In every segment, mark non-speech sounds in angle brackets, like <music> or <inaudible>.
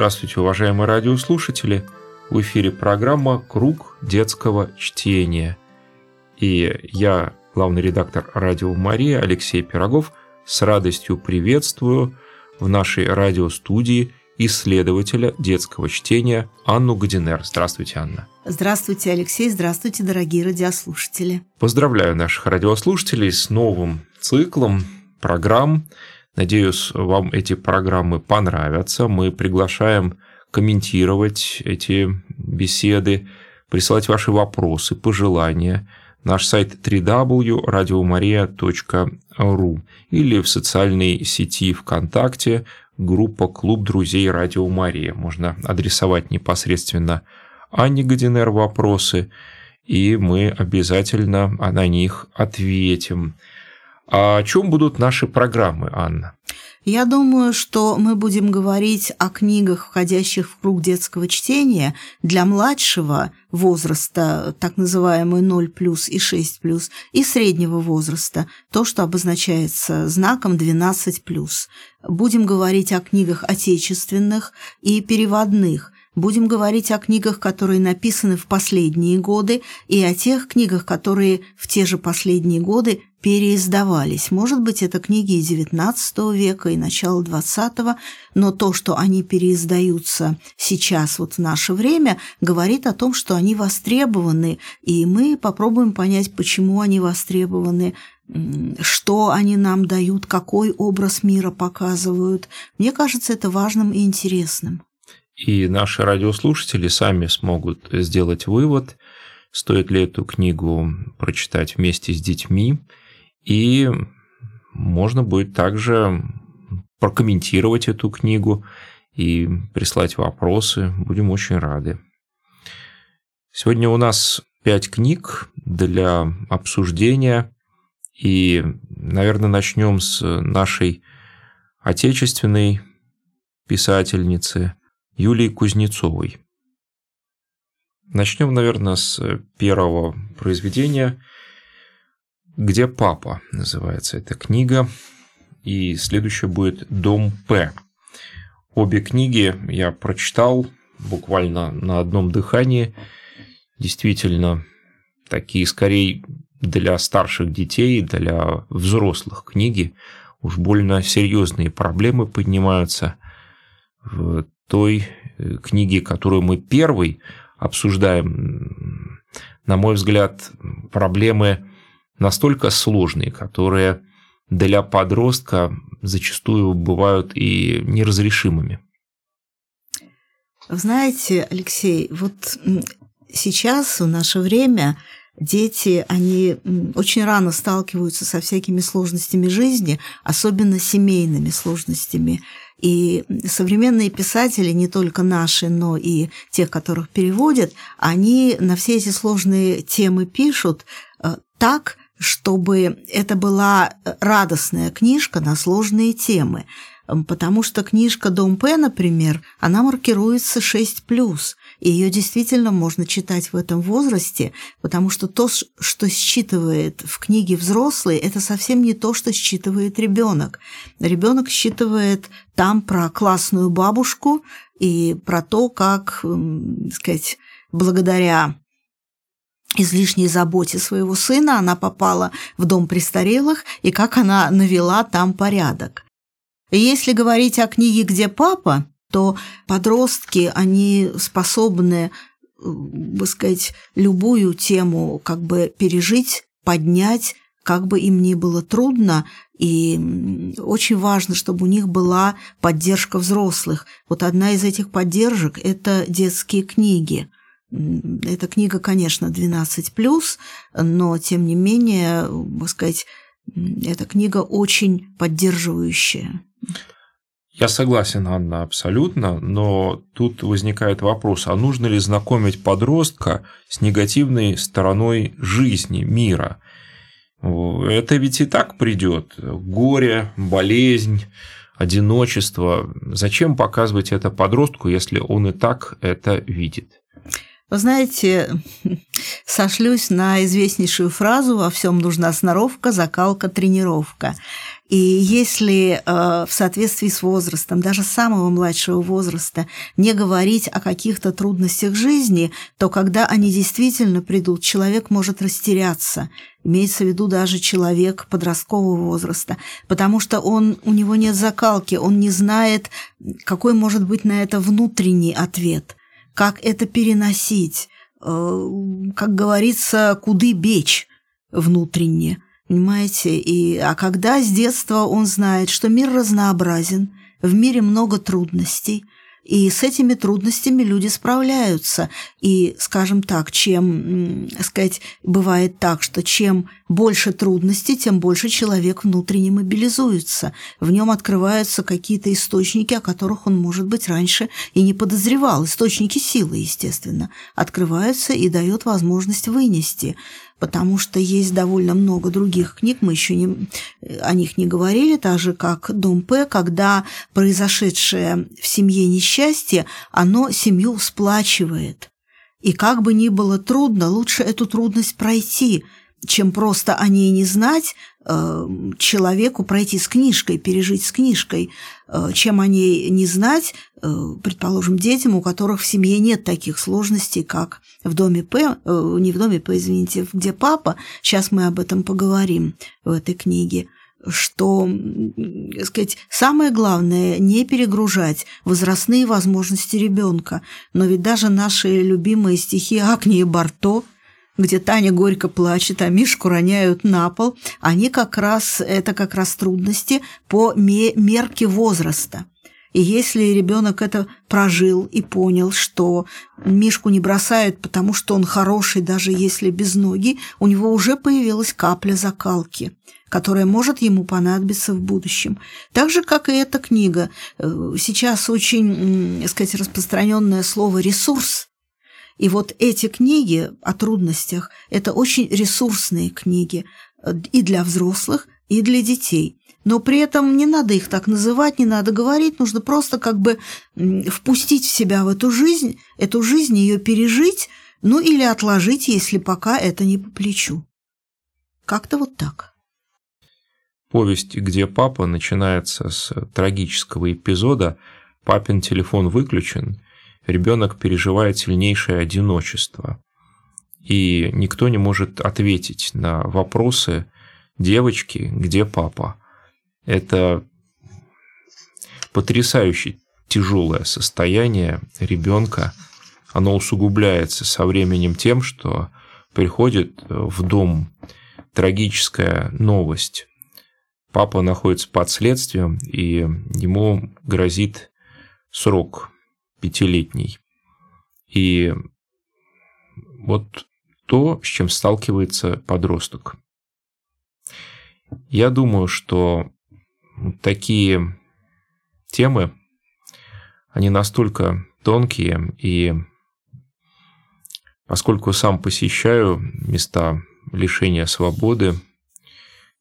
Здравствуйте, уважаемые радиослушатели! В эфире программа «Круг детского чтения». И я, главный редактор «Радио Мария» Алексей Пирогов, с радостью приветствую в нашей радиостудии исследователя детского чтения Анну Годинер. Здравствуйте, Анна. Здравствуйте, Алексей. Здравствуйте, дорогие радиослушатели. Поздравляю наших радиослушателей с новым циклом программ. Надеюсь, вам эти программы понравятся. Мы приглашаем комментировать эти беседы, присылать ваши вопросы, пожелания. Наш сайт www.radiomaria.ru или в социальной сети ВКонтакте группа «Клуб друзей Радио Мария». Можно адресовать непосредственно Анне Годинер вопросы, и мы обязательно на них ответим. А о чем будут наши программы, Анна? Я думаю, что мы будем говорить о книгах, входящих в круг детского чтения для младшего возраста, так называемый 0 плюс и 6 плюс, и среднего возраста, то, что обозначается знаком 12 плюс. Будем говорить о книгах отечественных и переводных – Будем говорить о книгах, которые написаны в последние годы, и о тех книгах, которые в те же последние годы переиздавались. Может быть, это книги XIX века, и начала XX, но то, что они переиздаются сейчас, вот в наше время, говорит о том, что они востребованы, и мы попробуем понять, почему они востребованы, что они нам дают, какой образ мира показывают. Мне кажется, это важным и интересным и наши радиослушатели сами смогут сделать вывод, стоит ли эту книгу прочитать вместе с детьми, и можно будет также прокомментировать эту книгу и прислать вопросы. Будем очень рады. Сегодня у нас пять книг для обсуждения, и, наверное, начнем с нашей отечественной писательницы Юлии Кузнецовой. Начнем, наверное, с первого произведения «Где папа?» называется эта книга. И следующая будет «Дом П». Обе книги я прочитал буквально на одном дыхании. Действительно, такие скорее для старших детей, для взрослых книги. Уж больно серьезные проблемы поднимаются в той э, книги, которую мы первой обсуждаем, на мой взгляд, проблемы настолько сложные, которые для подростка зачастую бывают и неразрешимыми. Знаете, Алексей, вот сейчас, в наше время, дети, они очень рано сталкиваются со всякими сложностями жизни, особенно семейными сложностями. И современные писатели, не только наши, но и тех, которых переводят, они на все эти сложные темы пишут э, так, чтобы это была радостная книжка на сложные темы. Потому что книжка «Дом П», например, она маркируется 6+, и ее действительно можно читать в этом возрасте, потому что то, что считывает в книге взрослый, это совсем не то, что считывает ребенок. Ребенок считывает там про классную бабушку и про то, как, так сказать, благодаря излишней заботе своего сына она попала в дом престарелых и как она навела там порядок. Если говорить о книге «Где папа», то подростки, они способны, бы сказать, любую тему как бы пережить, поднять, как бы им ни было трудно, и очень важно, чтобы у них была поддержка взрослых. Вот одна из этих поддержек – это детские книги. Эта книга, конечно, 12+, но, тем не менее, бы сказать, эта книга очень поддерживающая. Я согласен, Анна, абсолютно, но тут возникает вопрос, а нужно ли знакомить подростка с негативной стороной жизни, мира? Это ведь и так придет. Горе, болезнь, одиночество. Зачем показывать это подростку, если он и так это видит? Вы знаете, <laughs> сошлюсь на известнейшую фразу «Во всем нужна сноровка, закалка, тренировка». И если э, в соответствии с возрастом, даже самого младшего возраста, не говорить о каких-то трудностях жизни, то когда они действительно придут, человек может растеряться. Имеется в виду даже человек подросткового возраста, потому что он, у него нет закалки, он не знает, какой может быть на это внутренний ответ, как это переносить, э, как говорится, куды бечь внутренне – Понимаете? И, а когда с детства он знает, что мир разнообразен, в мире много трудностей, и с этими трудностями люди справляются. И, скажем так, чем, сказать, бывает так, что чем больше трудностей, тем больше человек внутренне мобилизуется. В нем открываются какие-то источники, о которых он, может быть, раньше и не подозревал. Источники силы, естественно, открываются и дают возможность вынести потому что есть довольно много других книг, мы еще не, о них не говорили, так же как «Дом П», когда произошедшее в семье несчастье, оно семью сплачивает. И как бы ни было трудно, лучше эту трудность пройти, чем просто о ней не знать, э, человеку пройти с книжкой, пережить с книжкой, э, чем о ней не знать, э, предположим, детям, у которых в семье нет таких сложностей, как в доме П, не в доме П, извините, где папа, сейчас мы об этом поговорим в этой книге, что, сказать, самое главное не перегружать возрастные возможности ребенка. Но ведь даже наши любимые стихи Агнии Барто – где Таня горько плачет, а Мишку роняют на пол, они как раз, это как раз трудности по мерке возраста. И если ребенок это прожил и понял, что Мишку не бросают, потому что он хороший, даже если без ноги, у него уже появилась капля закалки, которая может ему понадобиться в будущем. Так же, как и эта книга. Э, сейчас очень, так сказать, распространенное слово «ресурс», и вот эти книги о трудностях – это очень ресурсные книги э, и для взрослых, и для детей. Но при этом не надо их так называть, не надо говорить, нужно просто как бы впустить в себя в эту жизнь, эту жизнь, ее пережить, ну или отложить, если пока это не по плечу. Как-то вот так. Повесть «Где папа» начинается с трагического эпизода «Папин телефон выключен», ребенок переживает сильнейшее одиночество. И никто не может ответить на вопросы девочки, где папа. Это потрясающе тяжелое состояние ребенка. Оно усугубляется со временем тем, что приходит в дом трагическая новость. Папа находится под следствием, и ему грозит срок пятилетний. И вот то, с чем сталкивается подросток. Я думаю, что такие темы, они настолько тонкие, и поскольку сам посещаю места лишения свободы,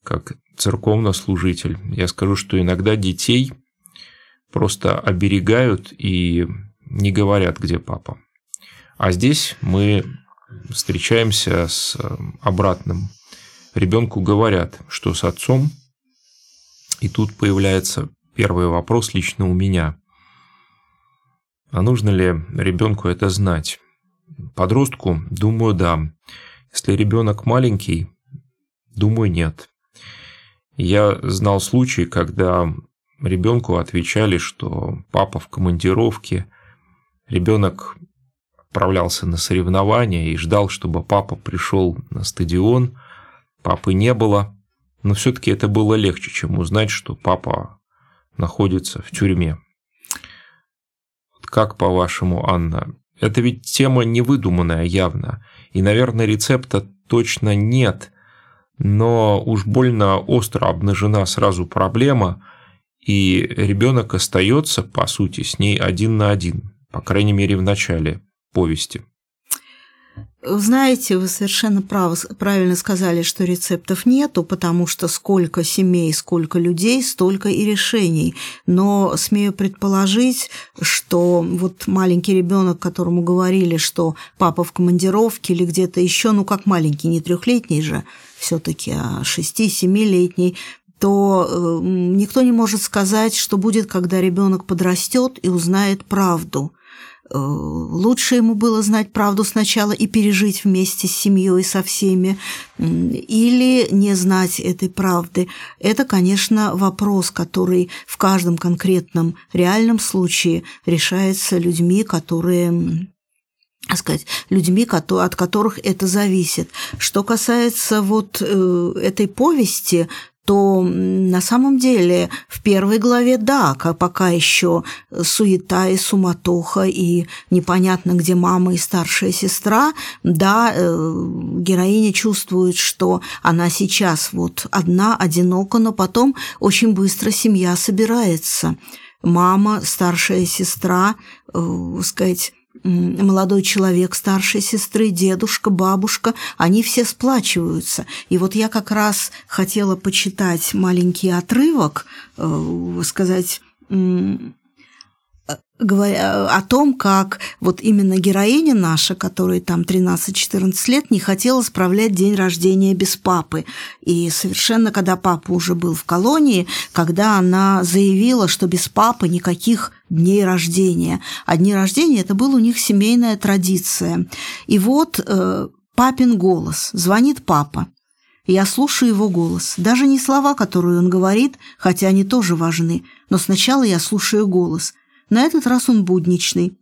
как церковнослужитель, я скажу, что иногда детей просто оберегают и не говорят, где папа. А здесь мы встречаемся с э, обратным. Ребенку говорят, что с отцом, и тут появляется первый вопрос лично у меня. А нужно ли ребенку это знать? Подростку, думаю, да. Если ребенок маленький, думаю, нет. Я знал случаи, когда ребенку отвечали, что папа в командировке – Ребенок отправлялся на соревнования и ждал, чтобы папа пришел на стадион. Папы не было, но все-таки это было легче, чем узнать, что папа находится в тюрьме. Как по-вашему, Анна? Это ведь тема невыдуманная явно, и, наверное, рецепта точно нет, но уж больно остро обнажена сразу проблема, и ребенок остается, по сути, с ней один на один по крайней мере в начале повести. Знаете, вы совершенно прав, правильно сказали, что рецептов нету, потому что сколько семей, сколько людей, столько и решений. Но смею предположить, что вот маленький ребенок, которому говорили, что папа в командировке или где-то еще, ну как маленький, не трехлетний же, все-таки, а шести-семилетний, то э, никто не может сказать, что будет, когда ребенок подрастет и узнает правду. Э, лучше ему было знать правду сначала и пережить вместе с семьей со всеми, или не знать этой правды. Это, конечно, вопрос, который в каждом конкретном реальном случае решается людьми, которые сказать, людьми, от которых это зависит. Что касается вот э, этой повести, то на самом деле в первой главе, да, пока еще суета и суматоха, и непонятно, где мама и старшая сестра, да, э, героиня чувствует, что она сейчас вот одна, одинока, но потом очень быстро семья собирается. Мама, старшая сестра, э, сказать, молодой человек старшей сестры, дедушка, бабушка, они все сплачиваются. И вот я как раз хотела почитать маленький отрывок, э, сказать говоря о том, как вот именно героиня наша, которой там 13-14 лет, не хотела справлять день рождения без папы. И совершенно, когда папа уже был в колонии, когда она заявила, что без папы никаких дней рождения. А дни рождения – это была у них семейная традиция. И вот э, папин голос. Звонит папа. Я слушаю его голос. Даже не слова, которые он говорит, хотя они тоже важны, но сначала я слушаю голос. На этот раз он будничный.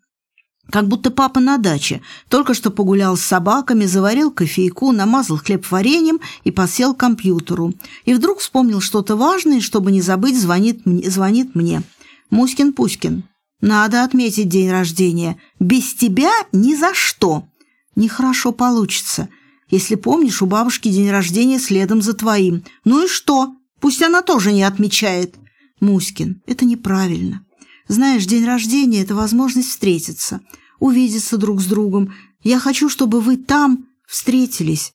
Как будто папа на даче. Только что погулял с собаками, заварил кофейку, намазал хлеб вареньем и посел к компьютеру. И вдруг вспомнил что-то важное, чтобы не забыть, звонит, звонит мне. «Муськин-Пуськин, надо отметить день рождения. Без тебя ни за что!» «Нехорошо получится. Если помнишь, у бабушки день рождения следом за твоим. Ну и что? Пусть она тоже не отмечает». «Муськин, это неправильно. Знаешь, день рождения – это возможность встретиться, увидеться друг с другом. Я хочу, чтобы вы там встретились».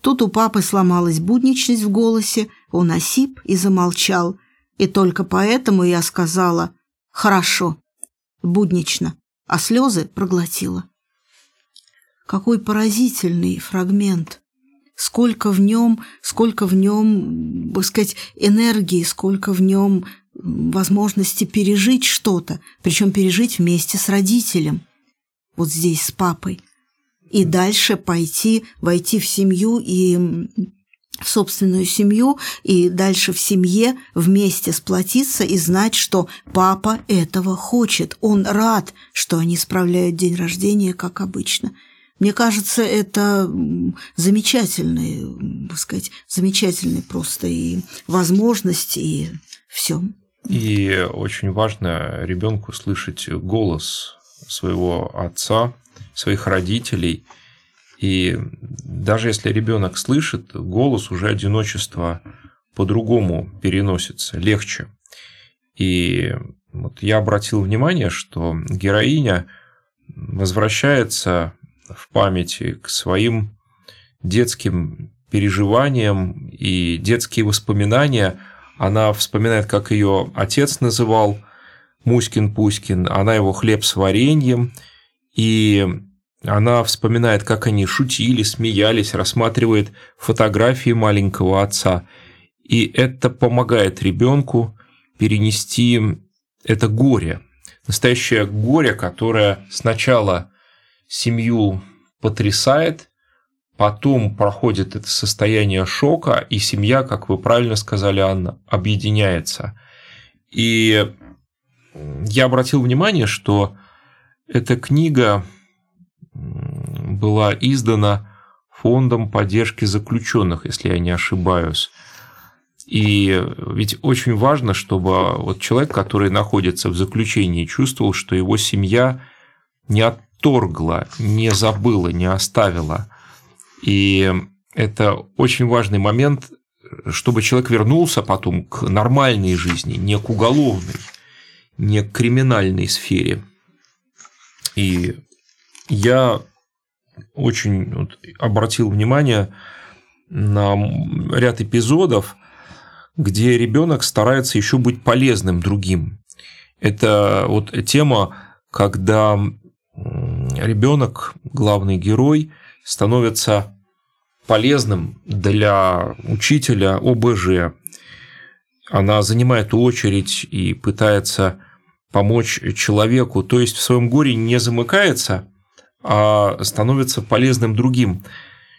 Тут у папы сломалась будничность в голосе, он осип и замолчал. И только поэтому я сказала «хорошо», буднично, а слезы проглотила. Какой поразительный фрагмент! Сколько в нем, сколько в нем, так сказать, энергии, сколько в нем возможности пережить что-то, причем пережить вместе с родителем, вот здесь с папой, и дальше пойти, войти в семью и в собственную семью, и дальше в семье вместе сплотиться и знать, что папа этого хочет, он рад, что они справляют день рождения, как обычно. Мне кажется, это замечательный, так сказать, замечательный просто и возможность, и все. И очень важно ребенку слышать голос своего отца, своих родителей. И даже если ребенок слышит, голос уже одиночество по-другому переносится, легче. И вот я обратил внимание, что героиня возвращается в памяти к своим детским переживаниям и детские воспоминания – она вспоминает, как ее отец называл Муськин-Пуськин, она его хлеб с вареньем, и она вспоминает, как они шутили, смеялись, рассматривает фотографии маленького отца. И это помогает ребенку перенести это горе. Настоящее горе, которое сначала семью потрясает, Потом проходит это состояние шока, и семья, как вы правильно сказали, Анна, объединяется. И я обратил внимание, что эта книга была издана фондом поддержки заключенных, если я не ошибаюсь. И ведь очень важно, чтобы вот человек, который находится в заключении, чувствовал, что его семья не отторгла, не забыла, не оставила – и это очень важный момент, чтобы человек вернулся потом к нормальной жизни, не к уголовной, не к криминальной сфере. И я очень вот обратил внимание на ряд эпизодов, где ребенок старается еще быть полезным другим. Это вот тема, когда ребенок, главный герой, становится полезным для учителя ОБЖ. она занимает очередь и пытается помочь человеку, то есть в своем горе не замыкается, а становится полезным другим.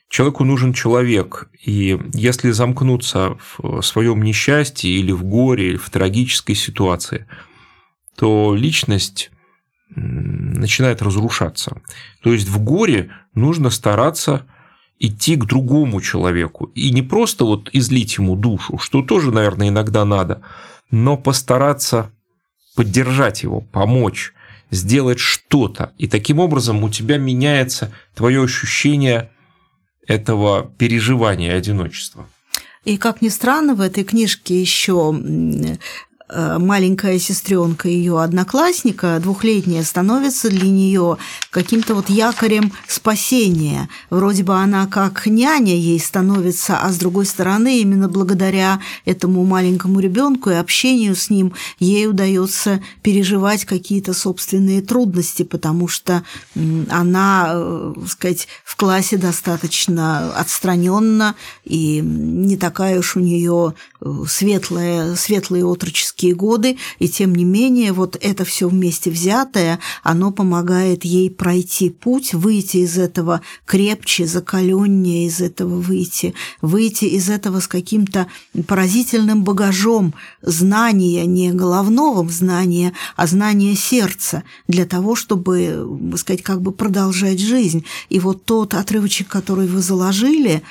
Человеку нужен человек, и если замкнуться в своем несчастье или в горе, или в трагической ситуации, то личность начинает разрушаться. То есть в горе нужно стараться идти к другому человеку. И не просто вот излить ему душу, что тоже, наверное, иногда надо, но постараться поддержать его, помочь, сделать что-то. И таким образом у тебя меняется твое ощущение этого переживания одиночества. И как ни странно, в этой книжке еще маленькая сестренка ее одноклассника, двухлетняя, становится для нее каким-то вот якорем спасения. Вроде бы она как няня ей становится, а с другой стороны, именно благодаря этому маленькому ребенку и общению с ним ей удается переживать какие-то собственные трудности, потому что она, э, сказать, в классе достаточно отстраненно и не такая уж у нее э, светлая, светлые отроческие студенческие годы, и тем не менее вот это все вместе взятое, оно помогает ей пройти путь, выйти из этого крепче, закаленнее из этого выйти, выйти из этого с каким-то поразительным багажом знания, не головного знания, а знания сердца, для того, чтобы, сказать, как бы продолжать жизнь. И вот тот отрывочек, который вы заложили,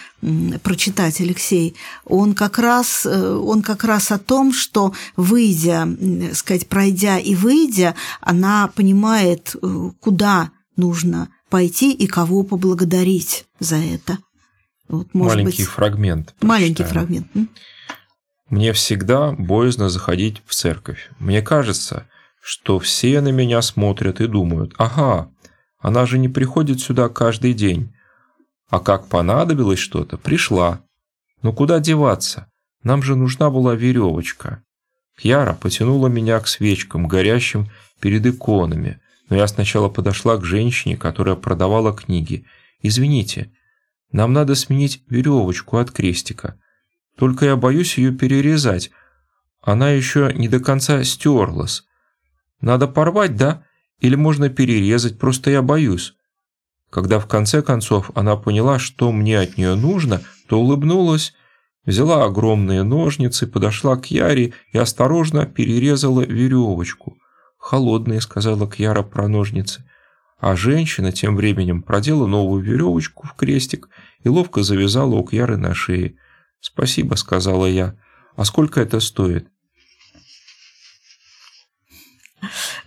прочитать, Алексей, он как раз, э, он как раз о том, что выйдя, сказать, пройдя и выйдя, она понимает, э, куда нужно пойти и кого поблагодарить за это. Вот, может маленький быть, фрагмент. Маленький фрагмент. Мне всегда боязно заходить в церковь. Мне кажется, что все на меня смотрят и думают, ага, она же не приходит сюда каждый день. А как понадобилось что-то, пришла. Но куда деваться? Нам же нужна была веревочка. Кьяра потянула меня к свечкам, горящим перед иконами, но я сначала подошла к женщине, которая продавала книги. «Извините, нам надо сменить веревочку от крестика. Только я боюсь ее перерезать. Она еще не до конца стерлась. Надо порвать, да? Или можно перерезать, просто я боюсь». Когда в конце концов она поняла, что мне от нее нужно, то улыбнулась, взяла огромные ножницы, подошла к Яре и осторожно перерезала веревочку. «Холодные», — сказала Кьяра про ножницы. А женщина тем временем продела новую веревочку в крестик и ловко завязала у Кьяры на шее. «Спасибо», — сказала я. «А сколько это стоит?»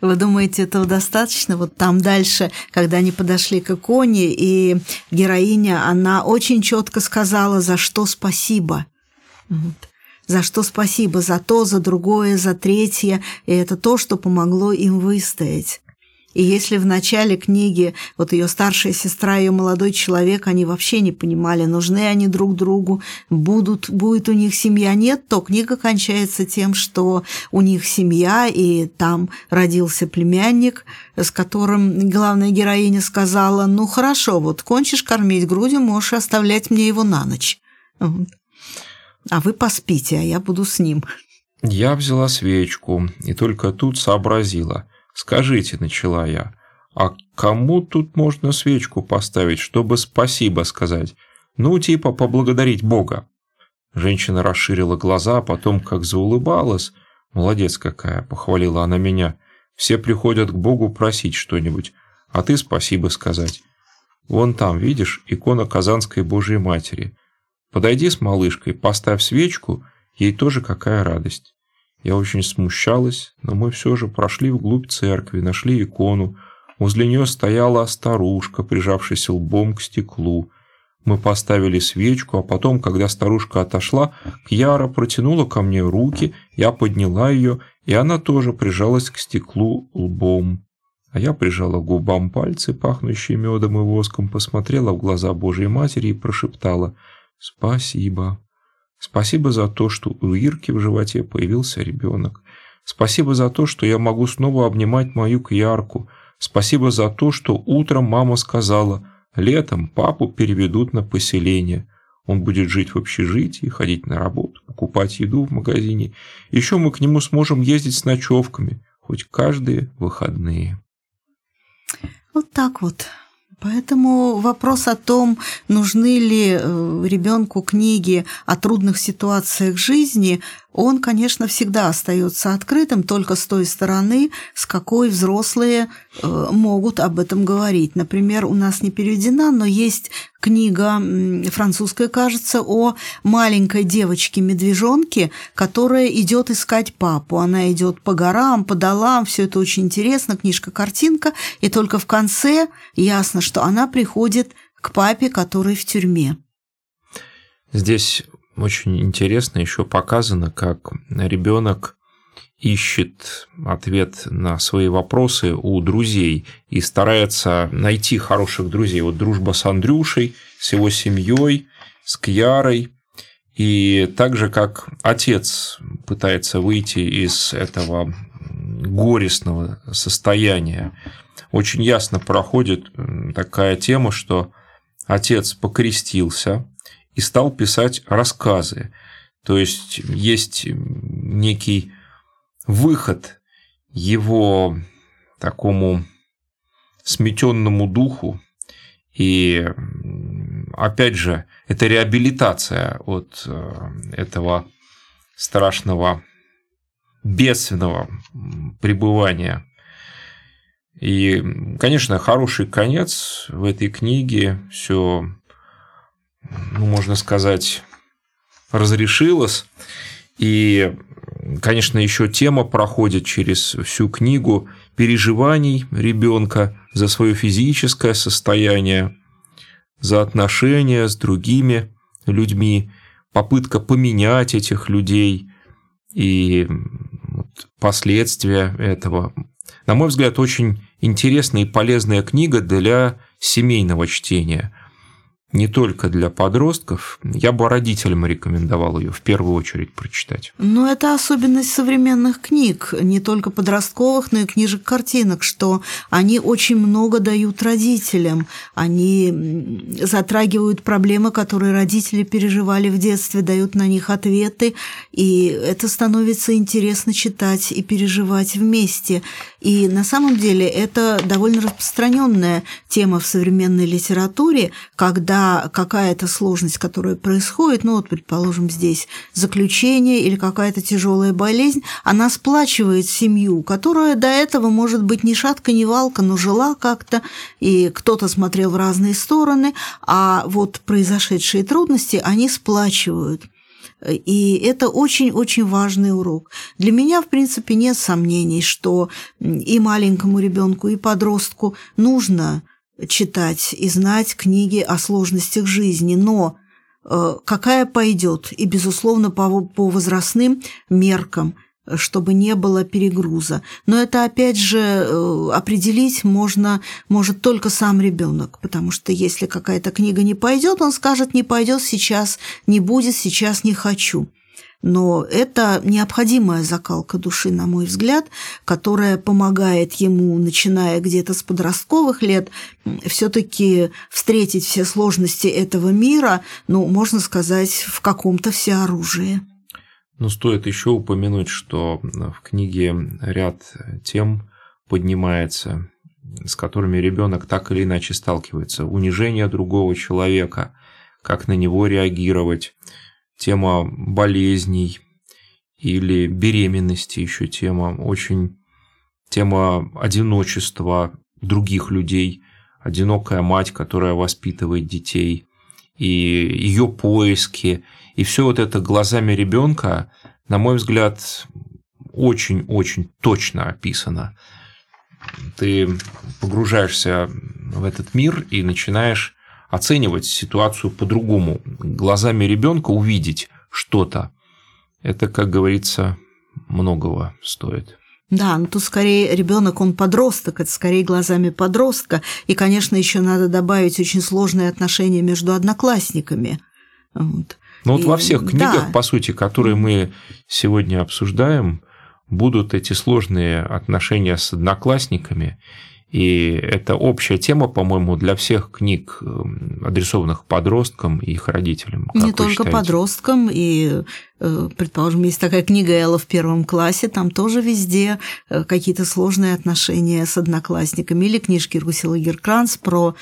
Вы думаете, этого достаточно? Вот там дальше, когда они подошли к иконе, и героиня, она очень четко сказала, за что спасибо. Вот. За что спасибо, за то, за другое, за третье. И это то, что помогло им выстоять. И если в начале книги вот ее старшая сестра, ее молодой человек, они вообще не понимали, нужны они друг другу, будут, будет у них семья, нет, то книга кончается тем, что у них семья, и там родился племянник, с которым главная героиня сказала, ну хорошо, вот кончишь кормить грудью, можешь оставлять мне его на ночь. А вы поспите, а я буду с ним. Я взяла свечку и только тут сообразила – «Скажите», — начала я, — «а кому тут можно свечку поставить, чтобы спасибо сказать? Ну, типа поблагодарить Бога». Женщина расширила глаза, потом как заулыбалась. «Молодец какая», — похвалила она меня. «Все приходят к Богу просить что-нибудь, а ты спасибо сказать. Вон там, видишь, икона Казанской Божьей Матери. Подойди с малышкой, поставь свечку, ей тоже какая радость». Я очень смущалась, но мы все же прошли вглубь церкви, нашли икону. Возле нее стояла старушка, прижавшаяся лбом к стеклу. Мы поставили свечку, а потом, когда старушка отошла, Кьяра протянула ко мне руки, я подняла ее, и она тоже прижалась к стеклу лбом. А я прижала губам пальцы, пахнущие медом и воском, посмотрела в глаза Божьей Матери и прошептала «Спасибо». Спасибо за то, что у Ирки в животе появился ребенок. Спасибо за то, что я могу снова обнимать мою Кьярку. Спасибо за то, что утром мама сказала, летом папу переведут на поселение. Он будет жить в общежитии, ходить на работу, покупать еду в магазине. Еще мы к нему сможем ездить с ночевками, хоть каждые выходные. Вот так вот. Поэтому вопрос о том, нужны ли э, ребенку книги о трудных ситуациях жизни, он, конечно, всегда остается открытым только с той стороны, с какой взрослые э, могут об этом говорить. Например, у нас не переведена, но есть книга французская, кажется, о маленькой девочке-медвежонке, которая идет искать папу. Она идет по горам, по долам, все это очень интересно, книжка-картинка, и только в конце ясно, что она приходит к папе, который в тюрьме. Здесь очень интересно еще показано, как ребенок ищет ответ на свои вопросы у друзей и старается найти хороших друзей. Вот дружба с Андрюшей, с его семьей, с Кьярой. И так же, как отец пытается выйти из этого горестного состояния, очень ясно проходит такая тема, что отец покрестился, и стал писать рассказы. То есть есть некий выход его такому сметенному духу. И опять же, это реабилитация от э, этого страшного бедственного пребывания. И, конечно, хороший конец в этой книге, все ну, можно сказать, разрешилось. И, конечно, еще тема проходит через всю книгу переживаний ребенка за свое физическое состояние, за отношения с другими людьми, попытка поменять этих людей и последствия этого. На мой взгляд, очень интересная и полезная книга для семейного чтения – не только для подростков. Я бы родителям рекомендовал ее в первую очередь прочитать. Но это особенность современных книг, не только подростковых, но и книжек-картинок, что они очень много дают родителям. Они затрагивают проблемы, которые родители переживали в детстве, дают на них ответы, и это становится интересно читать и переживать вместе. И на самом деле это довольно распространенная тема в современной литературе, когда какая-то сложность, которая происходит, ну вот, предположим, здесь заключение или какая-то тяжелая болезнь, она сплачивает семью, которая до этого, может быть, ни шатка, ни валка, но жила как-то, и кто-то смотрел в разные стороны, а вот произошедшие трудности, они сплачивают. И это очень-очень важный урок. Для меня, в принципе, нет сомнений, что и маленькому ребенку, и подростку нужно читать и знать книги о сложностях жизни, но э, какая пойдет, и, безусловно, по, по возрастным меркам – чтобы не было перегруза. Но это, опять же, э, определить можно, может только сам ребенок, потому что если какая-то книга не пойдет, он скажет, не пойдет сейчас, не будет, сейчас не хочу. Но это необходимая закалка души, на мой взгляд, которая помогает ему, начиная где-то с подростковых лет, все-таки встретить все сложности этого мира, ну, можно сказать, в каком-то всеоружии. Но стоит еще упомянуть, что в книге ряд тем поднимается, с которыми ребенок так или иначе сталкивается. Унижение другого человека, как на него реагировать, тема болезней или беременности еще тема, очень тема одиночества других людей, одинокая мать, которая воспитывает детей, и ее поиски, и все вот это глазами ребенка, на мой взгляд, очень-очень точно описано. Ты погружаешься в этот мир и начинаешь оценивать ситуацию по-другому. Глазами ребенка увидеть что-то. Это, как говорится, многого стоит. Да, ну тут скорее ребенок, он подросток, это скорее глазами подростка. И, конечно, еще надо добавить очень сложные отношения между одноклассниками. Вот. Ну вот и, во всех книгах, да. по сути, которые мы сегодня обсуждаем, будут эти сложные отношения с одноклассниками. И это общая тема, по-моему, для всех книг, эм, адресованных подросткам и их родителям. Не только считаете? подросткам, и, э, предположим, есть такая книга Элла в первом классе, там тоже везде э, какие-то сложные отношения с одноклассниками. Или книжки Русила Геркранс про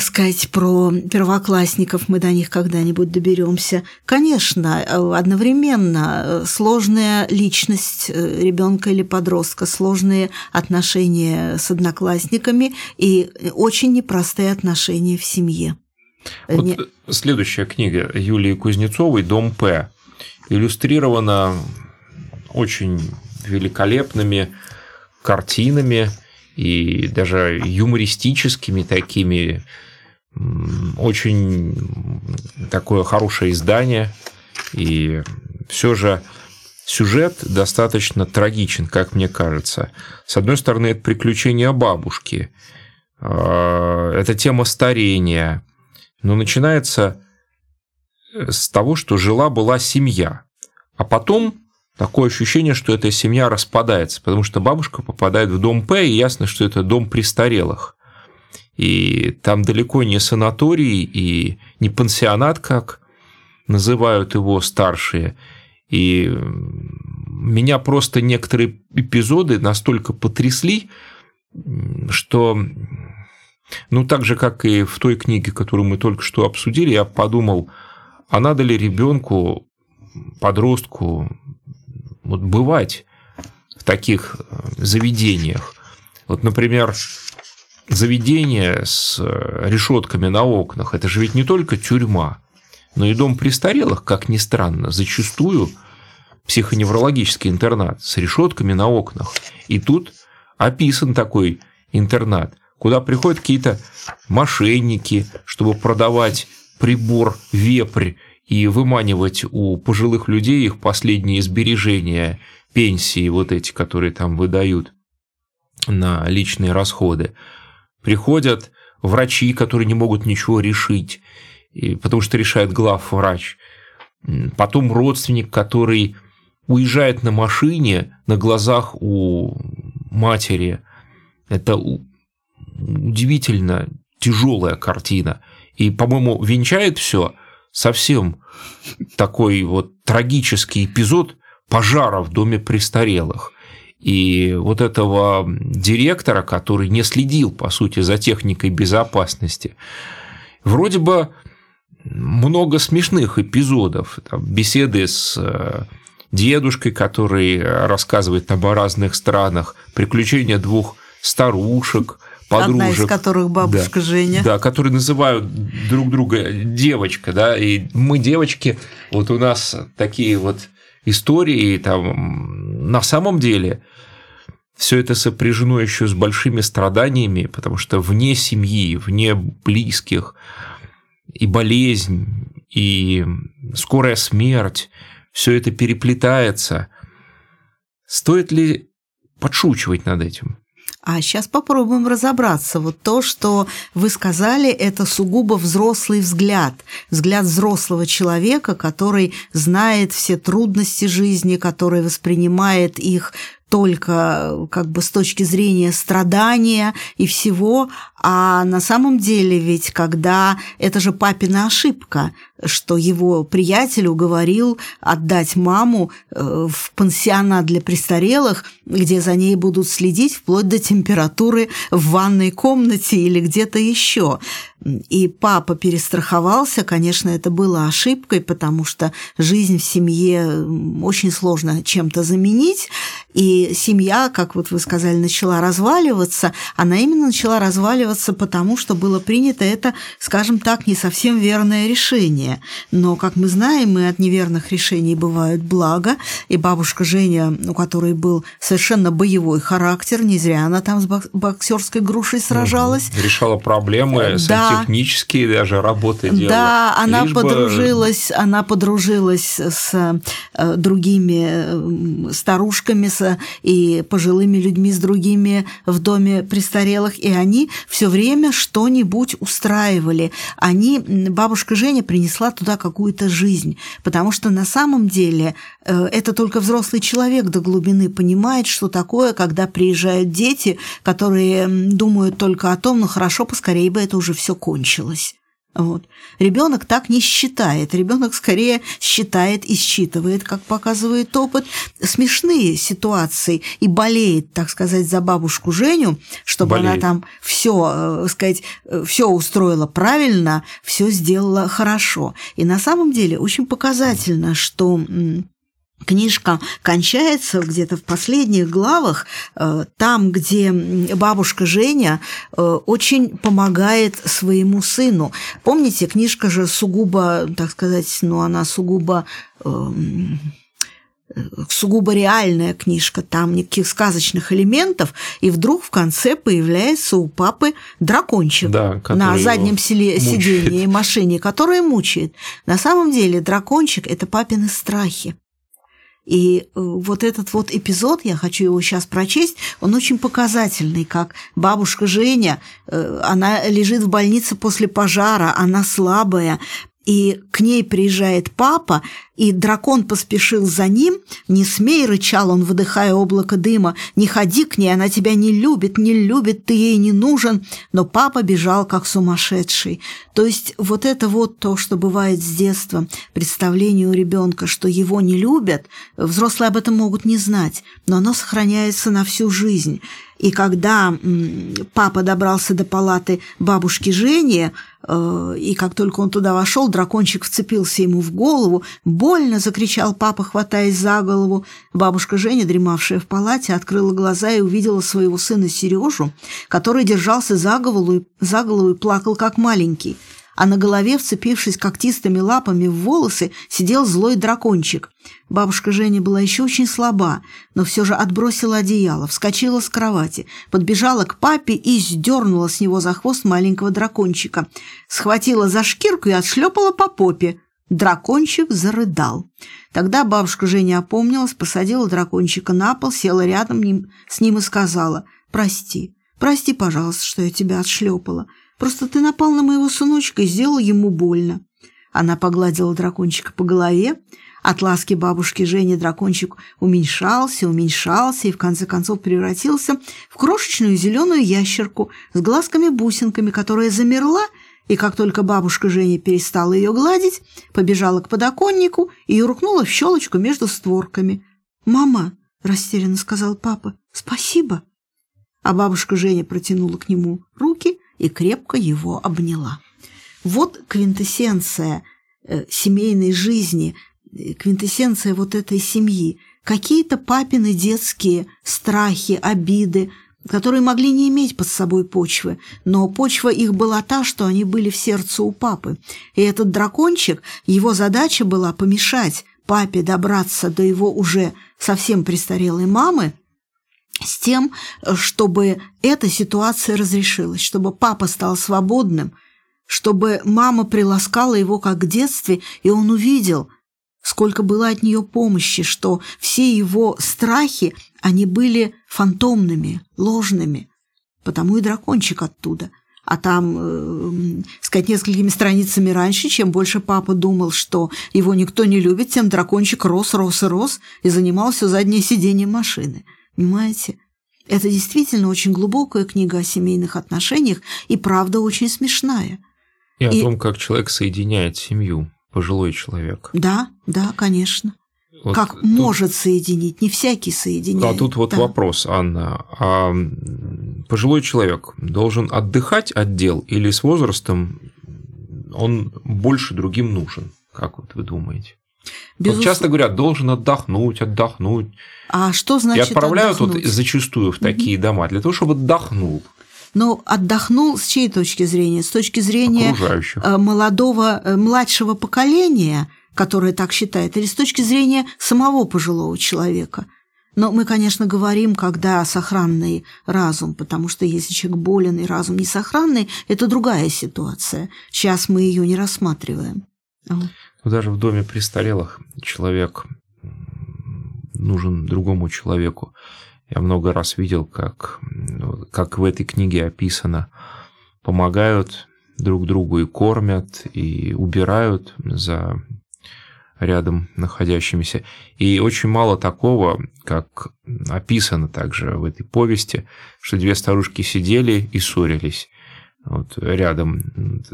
сказать про первоклассников, мы до них когда-нибудь доберемся. Конечно, э, одновременно э, сложная личность ребенка или подростка, сложные отношения с одноклассниками и очень непростые отношения в семье. Вот Не... Следующая книга Юлии Кузнецовой «Дом П» иллюстрирована очень великолепными картинами, и даже юмористическими такими. Очень такое хорошее издание. И все же сюжет достаточно трагичен, как мне кажется. С одной стороны, это приключение бабушки, а, это тема старения, но начинается с того, что жила-была семья, а потом такое ощущение, что эта семья распадается, потому что бабушка попадает в дом П, и ясно, что это дом престарелых. И там далеко не санаторий и не пансионат, как называют его старшие. И меня просто некоторые эпизоды настолько потрясли, что, ну, так же, как и в той книге, которую мы только что обсудили, я подумал, а надо ли ребенку, подростку вот бывать в таких э, заведениях. Вот, например, заведение с э, решетками на окнах, это же ведь не только тюрьма, но и дом престарелых, как ни странно, зачастую психоневрологический интернат с решетками на окнах. И тут описан такой интернат, куда приходят какие-то мошенники, чтобы продавать прибор вепрь и выманивать у пожилых людей их последние сбережения, пенсии вот эти, которые там выдают на личные расходы. Приходят врачи, которые не могут ничего решить, потому что решает главврач. Потом родственник, который уезжает на машине на глазах у матери. Это удивительно тяжелая картина. И, по-моему, венчает все совсем такой вот трагический эпизод пожара в доме престарелых. И вот этого директора, который не следил, по сути, за техникой безопасности, вроде бы много смешных эпизодов, там, беседы с э, дедушкой, который рассказывает там о разных странах, приключения двух старушек – подружек. Одна из которых бабушка да, Женя. Да, которые называют друг друга девочка, да, и мы девочки, вот у нас такие вот истории, там, на самом деле, все это сопряжено еще с большими страданиями, потому что вне семьи, вне близких, и болезнь, и скорая смерть, все это переплетается. Стоит ли подшучивать над этим? А сейчас попробуем разобраться. Вот то, что вы сказали, это сугубо взрослый взгляд. Взгляд взрослого человека, который знает все трудности жизни, который воспринимает их только как бы с точки зрения страдания и всего, а на самом деле ведь когда это же папина ошибка, что его приятель уговорил отдать маму э, в пансионат для престарелых, где за ней будут следить вплоть до температуры в ванной комнате или где-то еще. И папа перестраховался, конечно, это было ошибкой, потому что жизнь в семье очень сложно чем-то заменить, и семья, как вот вы сказали, начала разваливаться, она именно начала разваливаться потому, что было принято это, скажем так, не совсем верное решение. Но, как мы знаем, и от неверных решений бывают блага, и бабушка Женя, у которой был совершенно боевой характер, не зря она там с боксерской грушей сражалась. Решала проблемы, да, технические даже работы делала. Да, она подружилась, бы... она подружилась с э, другими старушками с, и пожилыми людьми с другими в доме престарелых, и они все время что-нибудь устраивали. Они, бабушка Женя принесла туда какую-то жизнь, потому что на самом деле э, это только взрослый человек до глубины понимает, что такое, когда приезжают дети, которые думают только о том, ну хорошо, поскорее бы это уже все кончилось. Вот. Ребенок так не считает. Ребенок скорее считает и считывает, как показывает опыт, смешные ситуации и болеет, так сказать, за бабушку Женю, чтобы болеет. она там все, э, сказать, э, все устроила правильно, все сделала хорошо. И на самом деле очень показательно, что Книжка кончается где-то в последних главах, э, там, где бабушка Женя э, очень помогает своему сыну. Помните, книжка же сугубо, так сказать, ну она сугубо эм, сугубо реальная книжка, там никаких сказочных элементов, и вдруг в конце появляется у папы дракончик да, на заднем селе, сидении машине, который мучает. На самом деле дракончик – это папины страхи. И э, вот этот вот эпизод, я хочу его сейчас прочесть, он очень показательный, как бабушка Женя, э, она лежит в больнице после пожара, она слабая, и к ней приезжает папа, и дракон поспешил за ним. «Не смей!» – рычал он, выдыхая облако дыма. «Не ходи к ней, она тебя не любит, не любит, ты ей не нужен!» Но папа бежал, как сумасшедший. То есть вот это вот то, что бывает с детства, представление у ребенка, что его не любят, взрослые об этом могут не знать, но оно сохраняется на всю жизнь. И когда папа добрался до палаты бабушки Жени, э, и как только он туда вошел, дракончик вцепился ему в голову, больно закричал папа, хватаясь за голову. Бабушка Женя, дремавшая в палате, открыла глаза и увидела своего сына Сережу, который держался за голову, за голову и плакал как маленький а на голове, вцепившись когтистыми лапами в волосы, сидел злой дракончик. Бабушка Женя была еще очень слаба, но все же отбросила одеяло, вскочила с кровати, подбежала к папе и сдернула с него за хвост маленького дракончика, схватила за шкирку и отшлепала по попе. Дракончик зарыдал. Тогда бабушка Женя опомнилась, посадила дракончика на пол, села рядом с ним и сказала «Прости, прости, пожалуйста, что я тебя отшлепала». Просто ты напал на моего сыночка и сделал ему больно». Она погладила дракончика по голове. От ласки бабушки Жени дракончик уменьшался, уменьшался и в конце концов превратился в крошечную зеленую ящерку с глазками-бусинками, которая замерла, и как только бабушка Женя перестала ее гладить, побежала к подоконнику и юркнула в щелочку между створками. «Мама», — растерянно сказал папа, — «спасибо». А бабушка Женя протянула к нему руки и крепко его обняла. Вот квинтэссенция э, семейной жизни, э, квинтэссенция вот этой семьи. Какие-то папины детские страхи, обиды, которые могли не иметь под собой почвы, но почва их была та, что они были в сердце у папы. И этот дракончик, его задача была помешать папе добраться до его уже совсем престарелой мамы, с тем, чтобы эта ситуация разрешилась, чтобы папа стал свободным, чтобы мама приласкала его как в детстве, и он увидел, сколько было от нее помощи, что все его страхи, они были фантомными, ложными, потому и дракончик оттуда. А там, э, сказать, несколькими страницами раньше, чем больше папа думал, что его никто не любит, тем дракончик рос, рос и рос и занимал все заднее сиденье машины – Понимаете? Это действительно очень глубокая книга о семейных отношениях и правда очень смешная. И, и... о том, как человек соединяет семью, пожилой человек. Да, да, конечно. Вот как тут... может соединить, не всякий соединяет. А тут вот да. вопрос, Анна. А пожилой человек должен отдыхать от дел или с возрастом он больше другим нужен? Как вот вы думаете? Вот часто говорят, должен отдохнуть, отдохнуть. А что значит И отправляют отдохнуть? вот зачастую в такие угу. дома для того, чтобы отдохнул. Но отдохнул с чьей точки зрения? С точки зрения э, молодого, э, младшего поколения, которое так считает, или с точки зрения самого пожилого человека? Но мы, конечно, говорим, когда сохранный разум, потому что если человек болен и разум не сохранный, это другая ситуация. Сейчас мы ее не рассматриваем. Ну, даже в доме престарелых человек нужен другому человеку. Я много раз видел, как, как в этой книге описано, помогают друг другу и кормят, и убирают за рядом находящимися. И очень мало такого, как описано также в этой повести, что две старушки сидели и ссорились вот, рядом,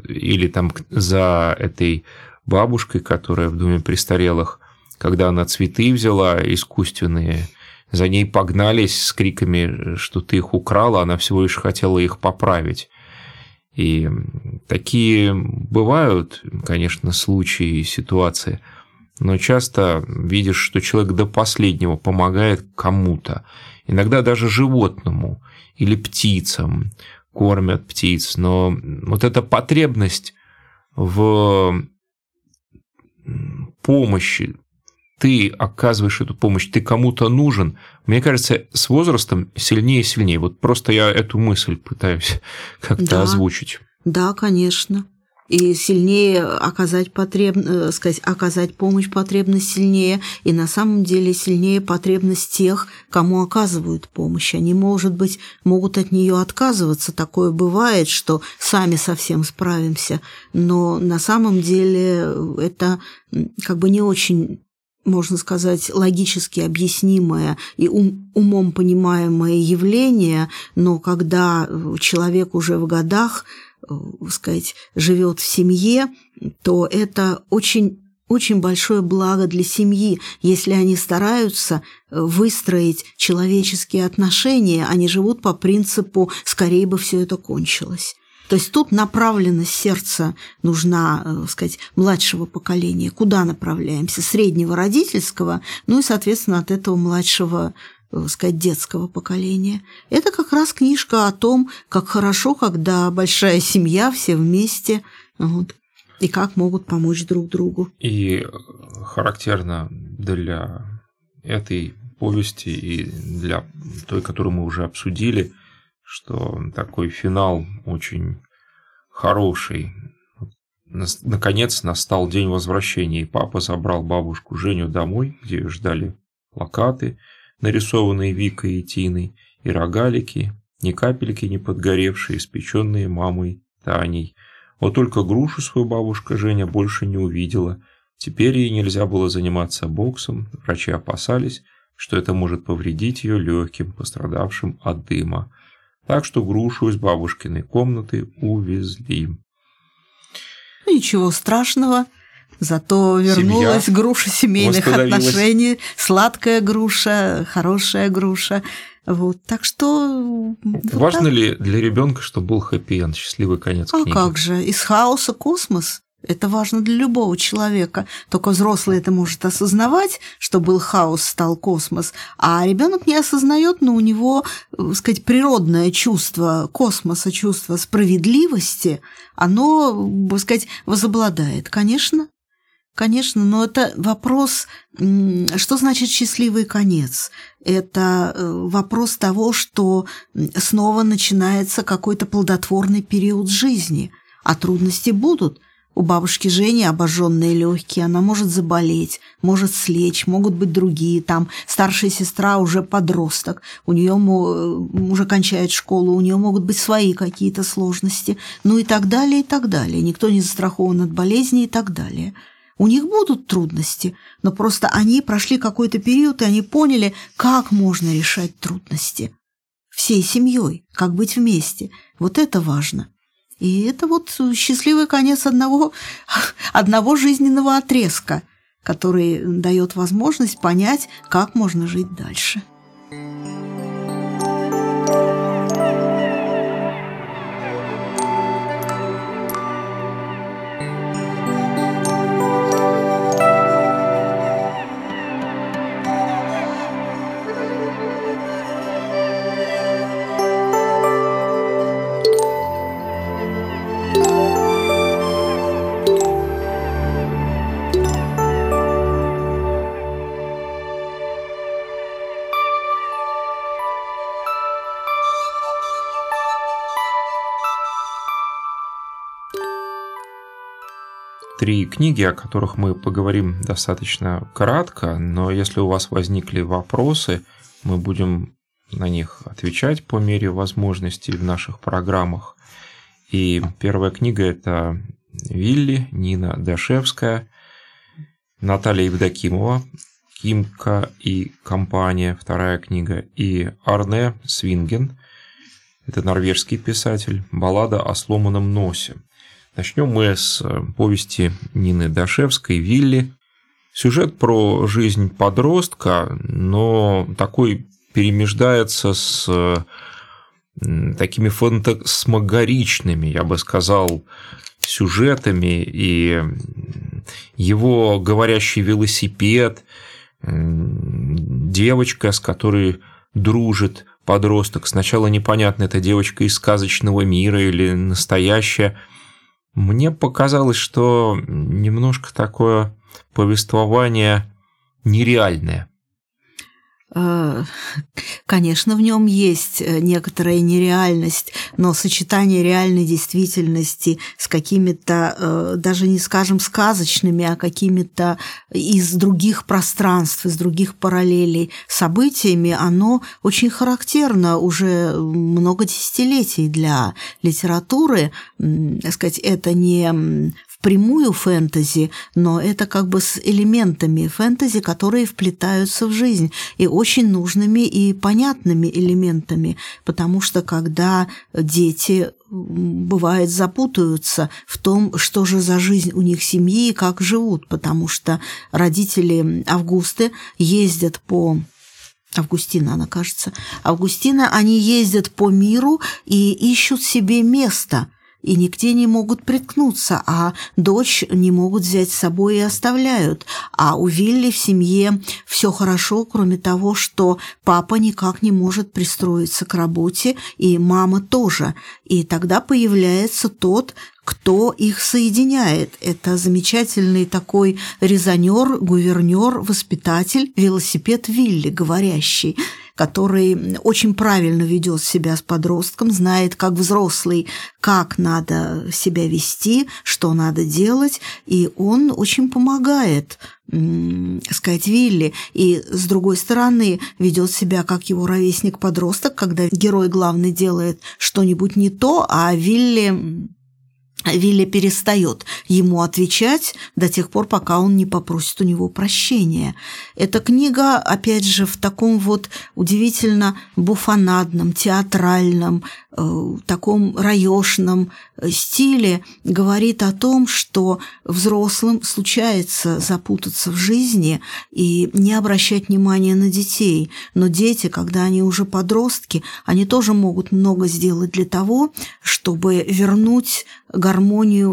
или там за этой бабушкой, которая в доме престарелых, когда она цветы взяла искусственные, за ней погнались с криками, что ты их украла, она всего лишь хотела их поправить. И такие бывают, конечно, случаи и ситуации, но часто видишь, что человек до последнего помогает кому-то, иногда даже животному или птицам, кормят птиц, но вот эта потребность в помощи, ты оказываешь эту помощь, ты кому-то нужен, мне кажется, с возрастом сильнее и сильнее. Вот просто я эту мысль пытаюсь <laughs> как-то да, озвучить. Да, конечно. И сильнее оказать, потреб... Э, сказать, оказать помощь потребность сильнее, и на самом деле сильнее потребность тех, кому оказывают помощь. Они, может быть, могут от нее отказываться. Такое бывает, что сами совсем справимся, но на самом деле это как бы не очень можно сказать, логически объяснимое и ум, умом понимаемое явление, но когда человек уже в годах, сказать, живет в семье, то это очень очень большое благо для семьи, если они стараются э, выстроить человеческие отношения, они живут по принципу «скорее бы все это кончилось». То есть тут направленность сердца нужна, так э, сказать, младшего поколения. Куда направляемся? Среднего родительского, ну и, соответственно, от этого младшего э, сказать, детского поколения. Это как раз книжка о том, как хорошо, когда большая семья, все вместе, вот, и как могут помочь друг другу. И характерно для этой повести и для той, которую мы уже обсудили, что такой финал очень хороший. Наконец настал день возвращения, и папа забрал бабушку Женю домой, где ее ждали плакаты, нарисованные Викой и Тиной, и рогалики, ни капельки не подгоревшие, испеченные мамой Таней. Вот только грушу свою бабушка Женя больше не увидела. Теперь ей нельзя было заниматься боксом, врачи опасались, что это может повредить ее легким, пострадавшим от дыма так что грушу из бабушкиной комнаты увезли. Ничего страшного, зато вернулась Семья груша семейных отношений, сладкая груша, хорошая груша. Вот, так что... Важно вот ли для ребенка, чтобы был хэппи-энд, счастливый конец а книги? А как же, из хаоса космос. Это важно для любого человека. Только взрослый это может осознавать, что был хаос, стал космос, а ребенок не осознает, но у него, так э, сказать, природное чувство космоса, чувство справедливости, оно, так сказать, возобладает. Конечно, Конечно, но это вопрос, что значит счастливый конец? Это э, вопрос того, что снова начинается какой-то плодотворный период жизни, а трудности будут – у бабушки Жени обожженные легкие, она может заболеть, может слечь, могут быть другие. Там старшая сестра уже подросток, у нее уже кончает школу, у нее могут быть свои какие-то сложности, ну и так далее, и так далее. Никто не застрахован от болезни и так далее. У них будут трудности, но просто они прошли какой-то период, и они поняли, как можно решать трудности. Всей семьей, как быть вместе. Вот это важно. И это вот счастливый конец одного, <laughs> одного жизненного отрезка, который дает возможность понять, как можно жить дальше. Три книги, о которых мы поговорим достаточно кратко, но если у вас возникли вопросы, мы будем на них отвечать по мере возможностей в наших программах. И первая книга – это Вилли, Нина Дашевская, Наталья Евдокимова, Кимка и компания, вторая книга, и Арне Свинген, это норвежский писатель, баллада о сломанном носе. Начнем мы с повести Нины Дашевской «Вилли». Сюжет про жизнь подростка, но такой перемеждается с такими фантасмагоричными, я бы сказал, сюжетами, и его говорящий велосипед, девочка, с которой дружит подросток. Сначала непонятно, это девочка из сказочного мира или настоящая. Мне показалось, что немножко такое повествование нереальное. Э, конечно, в нем есть э, некоторая нереальность, но сочетание реальной действительности с какими-то, э, даже не скажем сказочными, а какими-то из других пространств, из других параллелей событиями, оно очень характерно уже много десятилетий для литературы. Так сказать, это не впрямую фэнтези, но это как бы с элементами фэнтези, которые вплетаются в жизнь, и очень нужными и понятными элементами, потому что когда дети бывает запутаются в том, что же за жизнь у них семьи и как живут, потому что родители Августы ездят по Августина, она кажется. Августина, они ездят по миру и ищут себе место – и нигде не могут приткнуться, а дочь не могут взять с собой и оставляют. А у Вилли в семье все хорошо, кроме того, что папа никак не может пристроиться к работе, и мама тоже. И тогда появляется тот, кто их соединяет. Это замечательный такой резонер, гувернер, воспитатель, велосипед Вилли, говорящий который очень правильно ведет себя с подростком, знает, как взрослый, как надо себя вести, что надо делать, и он очень помогает сказать, Вилли, и с другой стороны ведет себя как его ровесник-подросток, когда герой главный делает что-нибудь не то, а Вилли Вилли перестает ему отвечать до тех пор, пока он не попросит у него прощения. Эта книга, опять же, в таком вот удивительно буфонадном, театральном, э, таком раешном э, стиле говорит о том, что взрослым случается запутаться в жизни и не обращать внимания на детей. Но дети, когда они уже подростки, они тоже могут много сделать для того, чтобы вернуть гармонию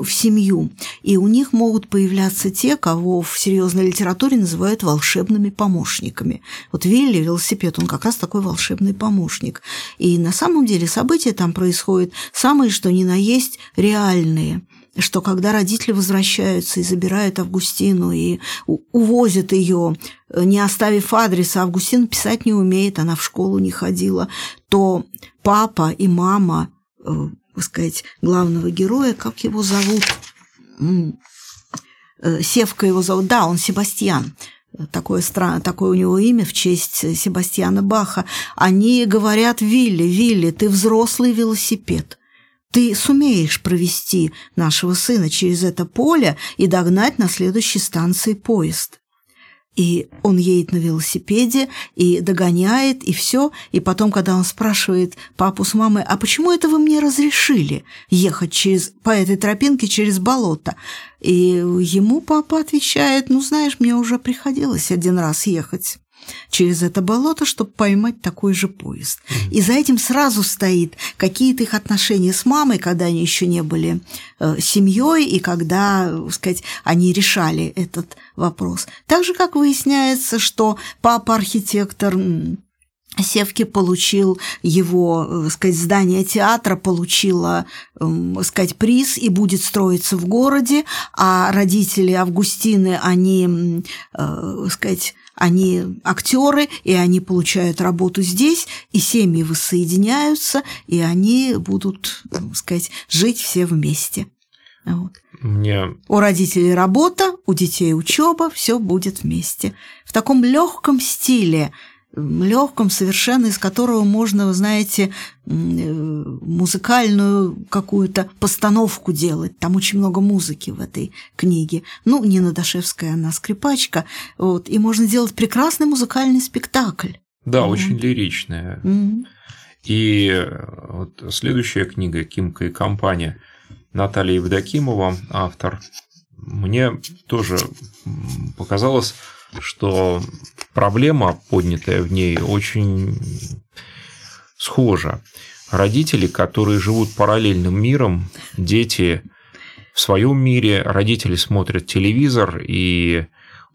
в семью. И у них могут появляться те, кого в серьезной литературе называют волшебными помощниками. Вот Вилли, велосипед, он как раз такой волшебный помощник. И на самом деле события там происходят самые, что ни на есть, реальные что когда родители возвращаются и забирают Августину и увозят ее, не оставив адреса, Августина писать не умеет, она в школу не ходила, то папа и мама э, сказать, главного героя, как его зовут? Э, Севка его зовут, да, он Себастьян, такое, странное, такое у него имя в честь Себастьяна Баха, они говорят Вилли, Вилли, ты взрослый велосипед. Ты сумеешь провести нашего сына через это поле и догнать на следующей станции поезд. И он едет на велосипеде и догоняет, и все. И потом, когда он спрашивает папу с мамой, а почему это вы мне разрешили ехать через, по этой тропинке через болото? И ему папа отвечает, ну, знаешь, мне уже приходилось один раз ехать через это болото, чтобы поймать такой же поезд. И за этим сразу стоит какие-то их отношения с мамой, когда они еще не были э, семьей и когда, так сказать, они решали этот вопрос. Так же, как выясняется, что папа архитектор Севки получил его, так сказать, здание театра получило, так сказать, приз и будет строиться в городе, а родители Августины, они, так сказать, они актеры, и они получают работу здесь, и семьи воссоединяются, и они будут, так сказать, жить все вместе. Вот. Мне... У родителей работа, у детей учеба, все будет вместе. В таком легком стиле, легком совершенно, из которого можно, вы знаете, э, музыкальную какую-то постановку делать. Там очень много музыки в этой книге. Ну, Нина Дашевская, она скрипачка. Вот, и можно делать прекрасный музыкальный спектакль. Да, mm-hmm. очень лиричная. Mm-hmm. И э, вот следующая книга «Кимка и компания» Наталья Евдокимова, автор, мне тоже показалось, что проблема, поднятая в ней, очень схожа. Родители, которые живут параллельным миром, дети в своем мире, родители смотрят телевизор и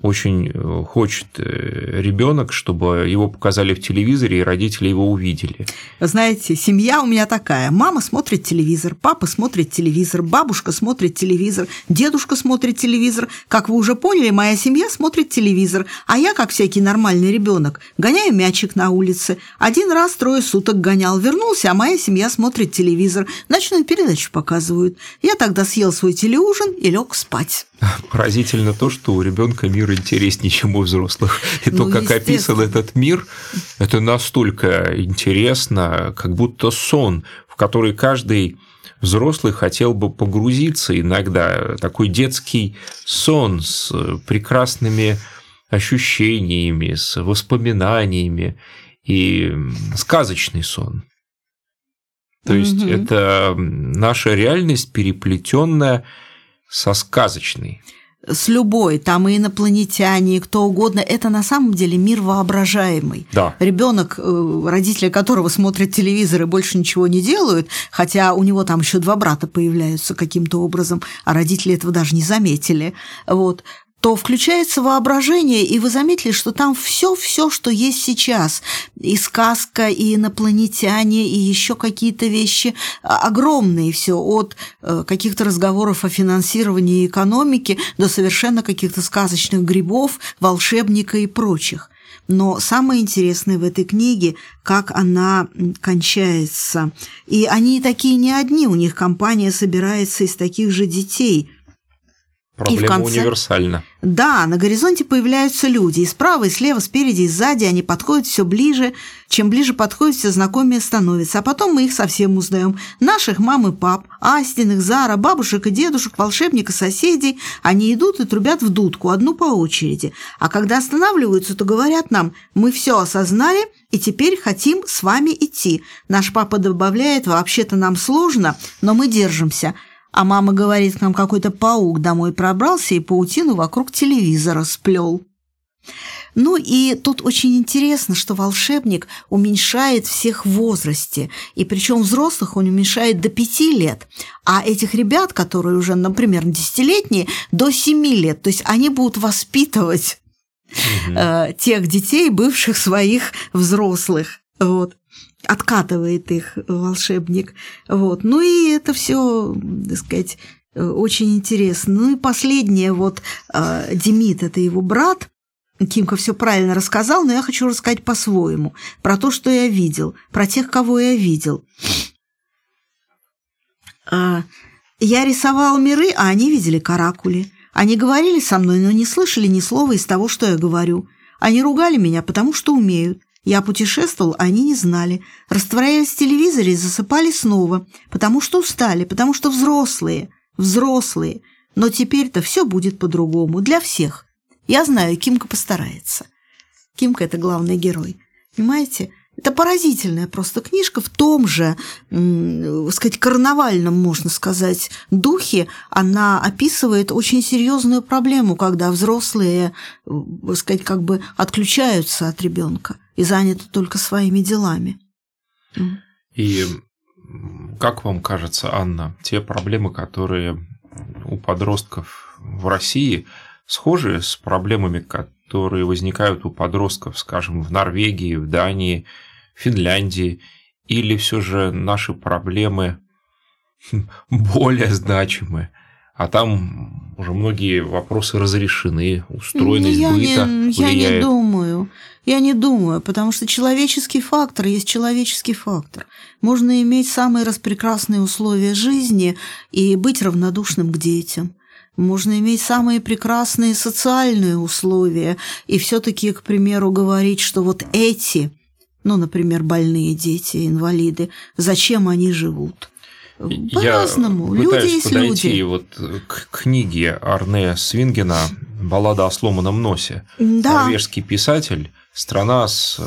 очень э, хочет э, ребенок, чтобы его показали в телевизоре и родители его увидели. Знаете, семья у меня такая. Мама смотрит телевизор, папа смотрит телевизор, бабушка смотрит телевизор, дедушка смотрит телевизор. Как вы уже поняли, моя семья смотрит телевизор, а я, как всякий нормальный ребенок, гоняю мячик на улице. Один раз трое суток гонял, вернулся, а моя семья смотрит телевизор. Ночную передачу показывают. Я тогда съел свой телеужин и лег спать. Поразительно то, что у ребенка мир интереснее, чем у взрослых. И ну, то, как описан этот мир, это настолько интересно, как будто сон, в который каждый взрослый хотел бы погрузиться иногда. Такой детский сон с прекрасными ощущениями, с воспоминаниями и сказочный сон. То есть угу. это наша реальность переплетенная со сказочной. С любой, там и инопланетяне, и кто угодно, это на самом деле мир воображаемый. Да. Ребенок, э, родители которого смотрят телевизор и больше ничего не делают, хотя у него там еще два брата появляются каким-то образом, а родители этого даже не заметили. Вот то включается воображение, и вы заметили, что там все-все, что есть сейчас, и сказка, и инопланетяне, и еще какие-то вещи а, огромные, все от э, каких-то разговоров о финансировании экономики до совершенно каких-то сказочных грибов, волшебника и прочих. Но самое интересное в этой книге, как она кончается. И они такие не одни, у них компания собирается из таких же детей – Проблема и в конце... универсальна. Да, на горизонте появляются люди. И справа, и слева, спереди, и сзади они подходят все ближе. Чем ближе подходят, все знакомее становятся. А потом мы их совсем узнаем. Наших мам и пап, Астиных, Зара, бабушек и дедушек, волшебника, соседей. Они идут и трубят в дудку, одну по очереди. А когда останавливаются, то говорят нам, мы все осознали и теперь хотим с вами идти. Наш папа добавляет, вообще-то нам сложно, но мы держимся – а мама говорит, к нам какой-то паук домой пробрался и паутину вокруг телевизора сплел. Ну и тут очень интересно, что волшебник уменьшает всех в возрасте, и причем взрослых он уменьшает до пяти лет, а этих ребят, которые уже, например, десятилетние, до семи лет, то есть они будут воспитывать угу. э, тех детей, бывших своих взрослых. Вот откатывает их волшебник. Вот. Ну и это все, так сказать, очень интересно. Ну и последнее, вот э, Демид, это его брат, Кимка все правильно рассказал, но я хочу рассказать по-своему. Про то, что я видел, про тех, кого я видел. А, я рисовал миры, а они видели каракули. Они говорили со мной, но не слышали ни слова из того, что я говорю. Они ругали меня, потому что умеют. Я путешествовал, а они не знали. Растворялись в телевизоре и засыпали снова, потому что устали, потому что взрослые, взрослые. Но теперь-то все будет по-другому, для всех. Я знаю, Кимка постарается. Кимка – это главный герой. Понимаете? Это поразительная просто книжка в том же, так сказать, карнавальном, можно сказать, духе. Она описывает очень серьезную проблему, когда взрослые, так сказать, как бы отключаются от ребенка и заняты только своими делами. И как вам кажется, Анна, те проблемы, которые у подростков в России, схожи с проблемами, которые возникают у подростков, скажем, в Норвегии, в Дании, Финляндии, или все же наши проблемы <laughs> более значимы? А там уже многие вопросы разрешены, устроенность я быта не, влияет. Я не думаю. Я не думаю, потому что человеческий фактор есть человеческий фактор. Можно иметь самые распрекрасные условия жизни и быть равнодушным к детям. Можно иметь самые прекрасные социальные условия и все-таки, к примеру, говорить, что вот эти, ну, например, больные дети, инвалиды, зачем они живут? По-разному. Я люди есть подойти люди. вот к книге Арне Свингена «Баллада о сломанном носе». Да. Норвежский писатель, страна с э,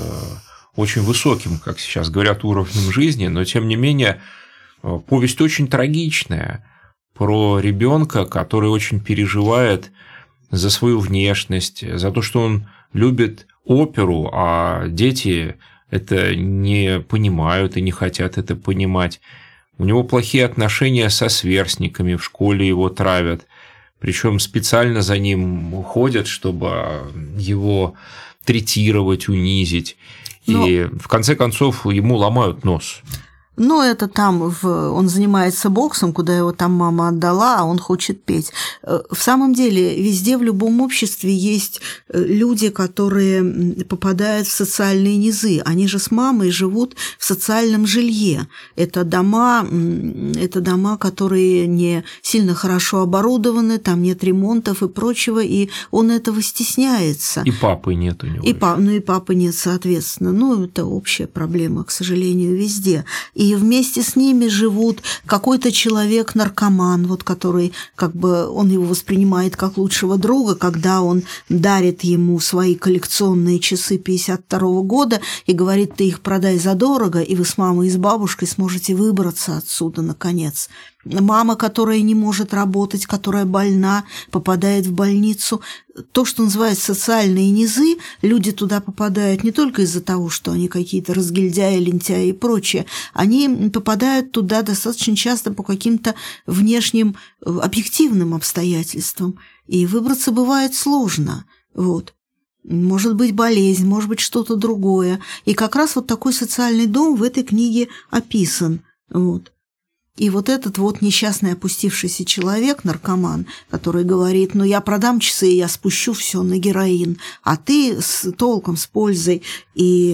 очень высоким, как сейчас говорят, уровнем жизни, но тем не менее э, повесть очень трагичная про ребенка, который очень переживает за свою внешность, за то, что он любит оперу, а дети это не понимают и не хотят это понимать. У него плохие отношения со сверстниками, в школе его травят. Причем специально за ним ходят, чтобы его третировать, унизить. Но... И в конце концов ему ломают нос. Но это там в, он занимается боксом, куда его там мама отдала, а он хочет петь. Э, в самом деле, везде в любом обществе есть э, люди, которые попадают в социальные низы. Они же с мамой живут в социальном жилье. Это дома, это дома, которые не сильно хорошо оборудованы, там нет ремонтов и прочего, и он этого стесняется. И папы нет у него. И, пап, ну и папы нет, соответственно. Ну, это общая проблема, к сожалению, везде и вместе с ними живут какой-то человек-наркоман, вот который как бы он его воспринимает как лучшего друга, когда он дарит ему свои коллекционные часы 52 -го года и говорит, ты их продай задорого, и вы с мамой и с бабушкой сможете выбраться отсюда наконец. Мама, которая не может работать, которая больна, попадает в больницу. То, что называется социальные низы, люди туда попадают не только из-за того, что они какие-то разгильдяи, лентяи и прочее. Они попадают туда достаточно часто по каким-то внешним э, объективным обстоятельствам. И выбраться бывает сложно. Вот. Может быть болезнь, может быть что-то другое. И как раз вот такой социальный дом в этой книге описан. Вот. И вот этот вот несчастный опустившийся человек, наркоман, который говорит, ну я продам часы, я спущу все на героин, а ты с толком, с пользой. И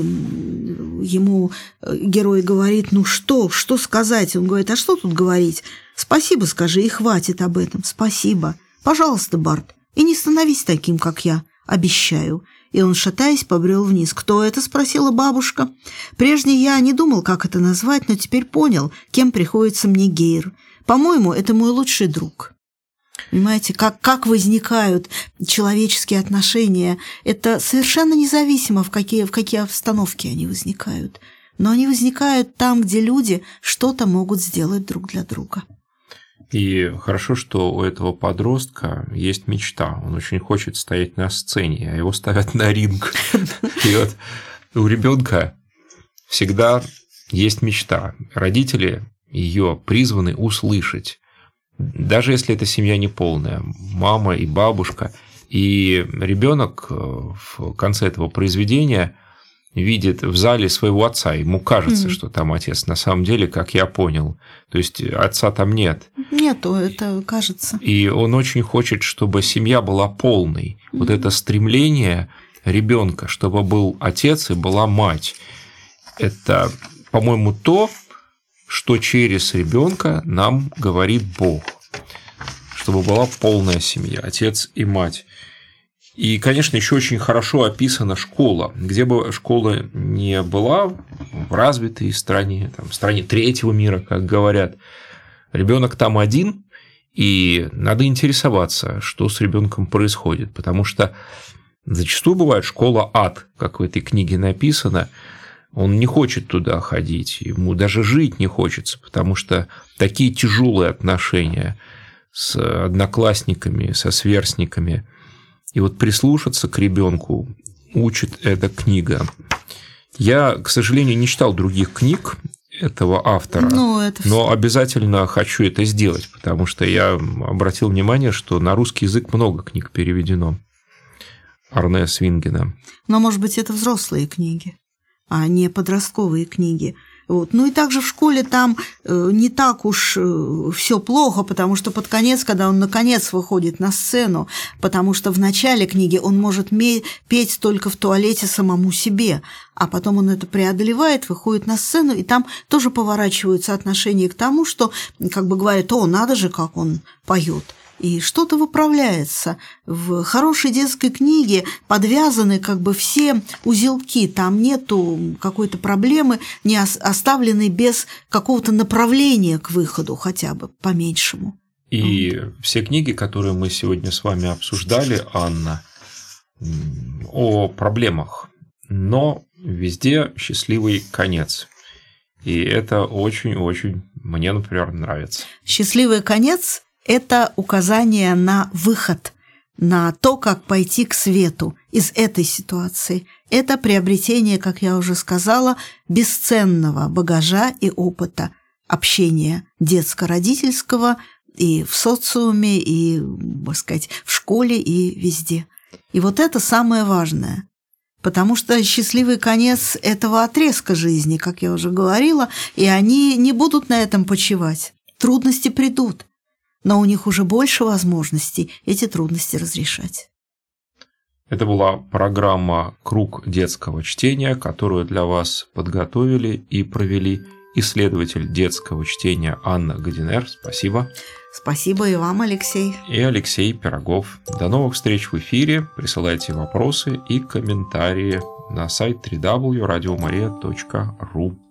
ему э, герой говорит, ну что, что сказать? Он говорит, а что тут говорить? Спасибо скажи, и хватит об этом, спасибо. Пожалуйста, Барт, и не становись таким, как я, обещаю и он, шатаясь, побрел вниз. «Кто это?» – спросила бабушка. «Прежде я не думал, как это назвать, но теперь понял, кем приходится мне Гейр. По-моему, это мой лучший друг». Понимаете, как, как возникают человеческие отношения, это совершенно независимо, в какие, в какие обстановки они возникают. Но они возникают там, где люди что-то могут сделать друг для друга. И хорошо, что у этого подростка есть мечта. Он очень хочет стоять на сцене, а его ставят на ринг. <laughs> И вот у ребенка всегда есть мечта. Родители ее призваны услышать. Даже если эта семья не полная, мама и бабушка. И ребенок э, в конце этого произведения – видит в зале своего отца. Ему кажется, mm что там отец. На самом деле, как я понял, то есть отца там нет. Нету, это кажется. И он очень хочет, чтобы семья была полной. mm Вот это стремление ребенка, чтобы был отец и была мать. Это, по-моему, то, что через ребенка нам говорит Бог. Чтобы была полная семья, отец и мать. И, конечно, еще очень хорошо описана школа. Где бы школа не была, в развитой стране, там, в стране третьего мира, как говорят, ребенок там один, и надо интересоваться, что с ребенком происходит, потому что зачастую бывает школа ад, как в этой книге написано, он не хочет туда ходить, ему даже жить не хочется, потому что такие тяжелые отношения с одноклассниками, со сверстниками – и вот прислушаться к ребенку учит эта книга. Я, к сожалению, не читал других книг этого автора, ну, это но обязательно хочу это сделать, потому что я обратил внимание, что на русский язык много книг переведено. Арне Свингена. Но, может быть, это взрослые книги, а не подростковые книги. Вот. Ну и также в школе там э, не так уж э, все плохо, потому что под конец, когда он наконец выходит на сцену, потому что в начале книги он может петь только в туалете самому себе, а потом он это преодолевает, выходит на сцену, и там тоже поворачиваются отношения к тому, что как бы говорят, о, надо же, как он поет и что-то выправляется. В хорошей детской книге подвязаны как бы все узелки, там нету какой-то проблемы, не оставленной без какого-то направления к выходу хотя бы по-меньшему. И все книги, которые мы сегодня с вами обсуждали, Анна, о проблемах, но везде счастливый конец. И это очень-очень мне, например, нравится. Счастливый конец это указание на выход, на то, как пойти к свету из этой ситуации. Это приобретение, как я уже сказала, бесценного багажа и опыта общения детско-родительского и в социуме, и, так сказать, в школе, и везде. И вот это самое важное. Потому что счастливый конец этого отрезка жизни, как я уже говорила, и они не будут на этом почивать. Трудности придут но у них уже больше возможностей эти трудности разрешать. Это была программа «Круг детского чтения», которую для вас подготовили и провели исследователь детского чтения Анна Гадинер. Спасибо. Спасибо и вам, Алексей. И Алексей Пирогов. До новых встреч в эфире. Присылайте вопросы и комментарии на сайт www.radiomaria.ru.